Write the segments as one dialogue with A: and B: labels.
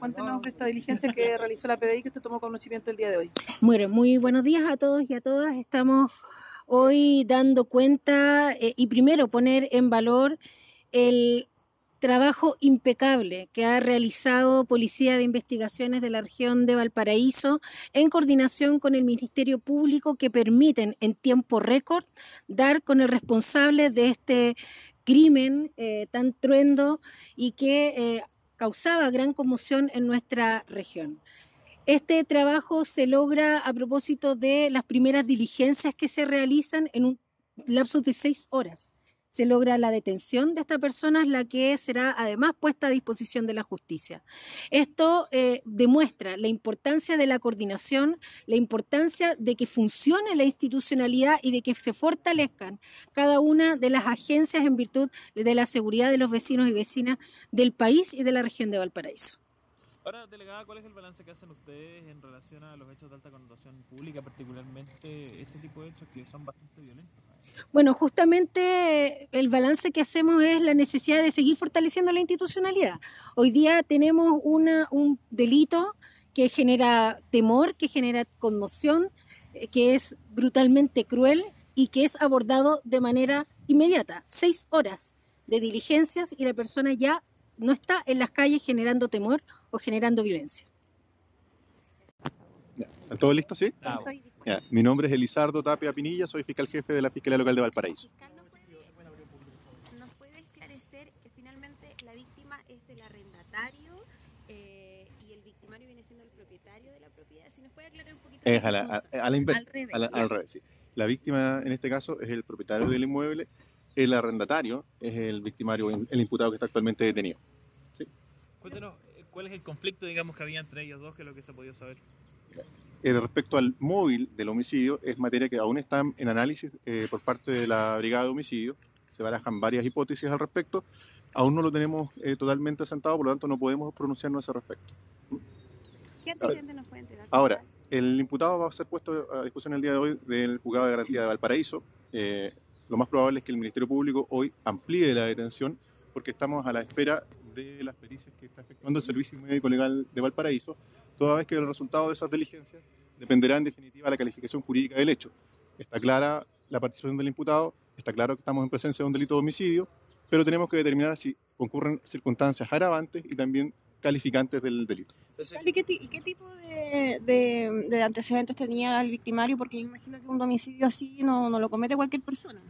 A: cuéntenos de esta diligencia que realizó la PDI que usted tomó conocimiento el día de hoy.
B: Bueno, muy buenos días a todos y a todas. Estamos hoy dando cuenta eh, y primero poner en valor el trabajo impecable que ha realizado Policía de Investigaciones de la región de Valparaíso en coordinación con el Ministerio Público que permiten en tiempo récord dar con el responsable de este crimen eh, tan truendo y que eh, causaba gran conmoción en nuestra región. Este trabajo se logra a propósito de las primeras diligencias que se realizan en un lapso de seis horas se logra la detención de esta persona, la que será además puesta a disposición de la justicia. Esto eh, demuestra la importancia de la coordinación, la importancia de que funcione la institucionalidad y de que se fortalezcan cada una de las agencias en virtud de la seguridad de los vecinos y vecinas del país y de la región de Valparaíso.
C: Ahora, delegada, ¿cuál es el balance que hacen ustedes en relación a los hechos de alta connotación pública, particularmente este tipo de hechos que son bastante violentos?
B: Bueno, justamente el balance que hacemos es la necesidad de seguir fortaleciendo la institucionalidad. Hoy día tenemos una, un delito que genera temor, que genera conmoción, eh, que es brutalmente cruel y que es abordado de manera inmediata. Seis horas de diligencias y la persona ya no está en las calles generando temor o generando violencia.
D: ¿Están todos listos, sí? mi nombre es Elizardo Tapia Pinilla, soy fiscal jefe de la Fiscalía Local de Valparaíso.
E: ¿Nos puede, esclarecer que finalmente la víctima es el arrendatario eh, y el victimario viene siendo el propietario de la propiedad? Si nos puede aclarar un poquito.
D: Es a la, a, la inversa, al revés, sí. La víctima en este caso es el propietario del inmueble, el arrendatario es el victimario, el imputado que está actualmente detenido.
C: ¿Sí? Cuéntanos, ¿cuál es el conflicto, digamos, que había entre ellos dos, que es lo que se ha podido saber?
D: Eh, respecto al móvil del homicidio, es materia que aún está en análisis eh, por parte de la Brigada de Homicidio. Se barajan varias hipótesis al respecto. Aún no lo tenemos eh, totalmente asentado, por lo tanto no podemos pronunciarnos a ese respecto.
E: ¿Qué antecedentes nos puede entregar?
D: Ahora, el imputado va a ser puesto a discusión el día de hoy del juzgado de garantía de Valparaíso. Lo más probable es que el Ministerio Público hoy amplíe la detención porque estamos a la espera de las pericias que está efectuando el Servicio Médico Legal de Valparaíso toda vez que el resultado de esas diligencias dependerá en definitiva de la calificación jurídica del hecho. Está clara la participación del imputado, está claro que estamos en presencia de un delito de homicidio, pero tenemos que determinar si concurren circunstancias agravantes y también calificantes del delito.
E: ¿Y qué, tipo de, antecedentes tenía el victimario? Porque yo imagino que un homicidio así no, lo comete cualquier persona.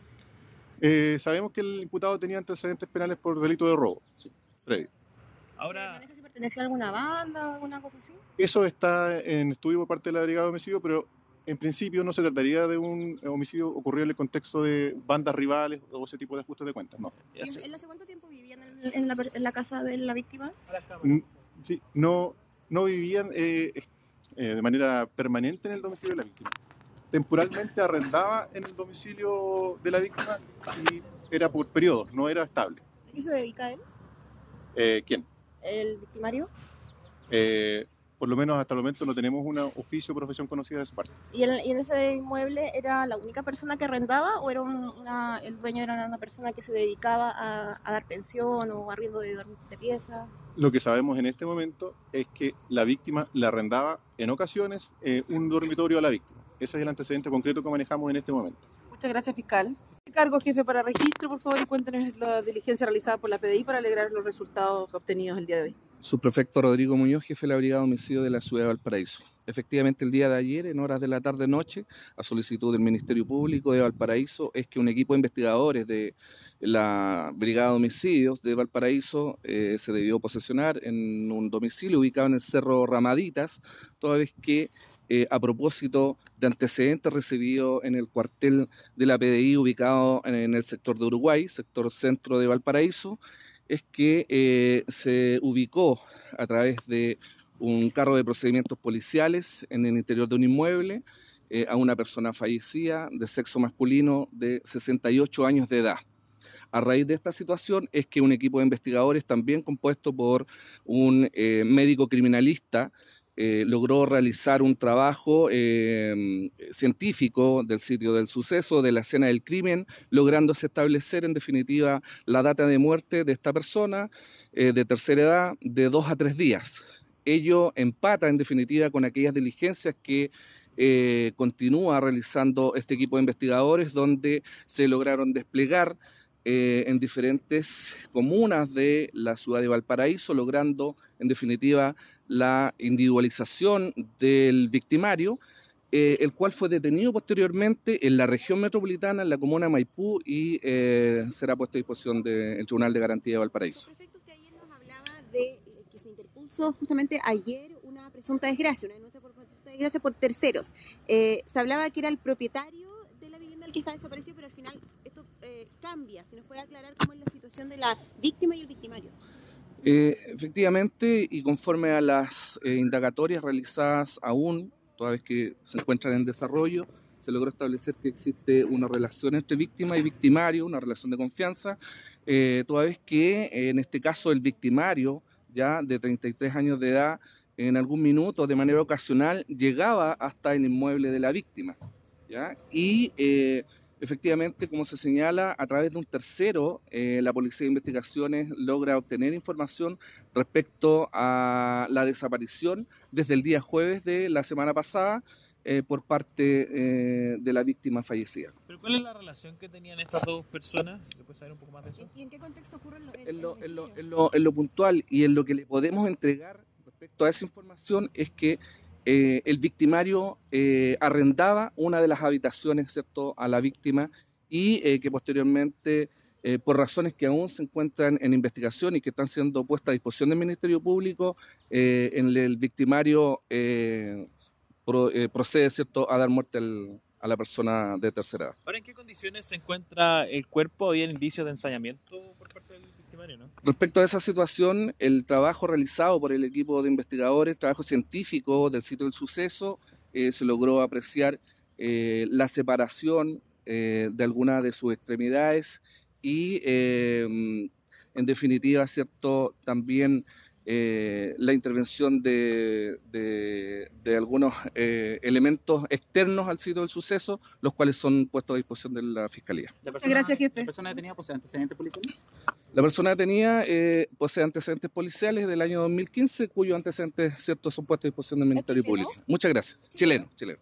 D: Eh, sabemos que el imputado tenía antecedentes penales por delito de robo, sí, previo.
E: Ahora, pertenecía a alguna banda o alguna cosa así?
D: Eso está en estudio por parte de la Brigada de Homicidio, pero en principio no se trataría de un homicidio ocurrido en el contexto de bandas rivales o ese tipo de ajustes de cuentas, no.
E: ¿En, hace cuánto tiempo vivían en, la, casa de la víctima?
D: Mm, sí, no, no vivían eh, eh, de manera permanente en el domicilio de la víctima. Temporalmente arrendaba en el domicilio de la víctima y era por periodos, no era estable.
E: ¿A qué se dedica él?
D: Eh, ¿Quién?
E: el victimario?
D: Eh, por lo menos hasta el momento no tenemos un oficio o profesión conocida de su parte.
E: ¿Y en, ese inmueble era la única persona que arrendaba o era una, el dueño era una persona que se dedicaba a, dar pensión o arriendo de, de piezas?
D: Lo que sabemos en este momento es que la víctima le arrendaba en ocasiones eh, un dormitorio a la víctima. Ese es el antecedente concreto que manejamos en este momento.
A: Muchas gracias, fiscal. Cargo jefe para registro, por favor, y cuéntenos la diligencia realizada por la PDI para alegrar los resultados obtenidos el día de hoy.
F: Subprefecto Rodrigo Muñoz, jefe de la Brigada de Homicidio de la Ciudad de Valparaíso. Efectivamente, el día de ayer, en horas de la tarde-noche, a solicitud del Ministerio Público de Valparaíso, es que un equipo de investigadores de la Brigada de Homicidios de Valparaíso eh, se debió posesionar en un domicilio ubicado en el Cerro Ramaditas, toda vez que eh, a propósito de antecedentes recibidos en el cuartel de la PDI ubicado en, el sector de Uruguay, sector centro de Valparaíso, es que eh, se ubicó a través de un carro de procedimientos policiales en el interior de un inmueble eh, a una persona fallecida de sexo masculino de 68 años de edad. A raíz de esta situación es que un equipo de investigadores también compuesto por un médico criminalista eh, logró realizar un trabajo eh, científico del sitio del suceso, de la escena del crimen, lográndose establecer en definitiva la data de muerte de esta persona eh, de tercera edad de dos a tres días. ello empata en definitiva con aquellas diligencias que eh, continúa realizando este equipo de investigadores, donde se lograron desplegar eh, en diferentes comunas de la ciudad de Valparaíso, logrando en definitiva la individualización del victimario. Eh, el cual fue detenido posteriormente en la región metropolitana, en la comuna de Maipú, y eh, será puesto a disposición del Tribunal de Garantía de Valparaíso.
G: Perfecto, usted ayer nos hablaba de eh, que se interpuso justamente ayer una presunta desgracia, una denuncia por presunta desgracia por terceros. Eh, se hablaba que era el propietario de la vivienda el que está desaparecido, pero al final cambia. ¿Se nos puede aclarar cómo es la situación de la víctima y el victimario?
F: Eh, efectivamente, y conforme a las eh, indagatorias realizadas aún, toda vez que se encuentran en desarrollo, se logró establecer que existe una relación entre víctima y victimario, una relación de confianza, eh, toda vez que en este caso el victimario, ya de 33 años de edad, en algún minuto, de manera ocasional, llegaba hasta el inmueble de la víctima. ¿ya? Y eh, efectivamente, como se señala, a través de un tercero, eh, la Policía de Investigaciones logra obtener información respecto a la desaparición desde el día jueves de la semana pasada eh, por parte eh, de la víctima fallecida.
C: ¿Pero cuál es la relación que tenían estas dos personas? ¿Se puede saber un poco más de eso?
G: ¿Y en qué contexto ocurre el, el-
F: en lo, en lo- en lo- en lo puntual y en lo que le podemos entregar respecto a esa información es que eh, el victimario eh, arrendaba una de las habitaciones ¿cierto? a la víctima y eh, que posteriormente, eh, por razones que aún se encuentran en investigación y que están siendo puestas a disposición del Ministerio Público, eh, en el victimario pro- procede ¿cierto? a dar muerte al- a la persona de tercera edad.
C: Ahora, ¿en qué condiciones se encuentra el cuerpo? ¿Había indicios de ensañamiento por parte del victimario, no?
F: Respecto a esa situación, el trabajo realizado por el equipo de investigadores, trabajo científico del sitio del suceso, eh, se logró apreciar eh, la separación eh, de algunas de sus extremidades y, en definitiva, cierto, también eh, la intervención de, de- de algunos eh, elementos externos al sitio del suceso, los cuales son puestos a disposición de la Fiscalía.
H: La
A: gracias, jefe.
H: ¿La persona detenida posee antecedentes policiales?
F: La persona detenida eh, posee antecedentes policiales del año 2015, cuyos antecedentes ciertos son puestos a disposición del Ministerio? Público. Muchas gracias. Chileno, chileno.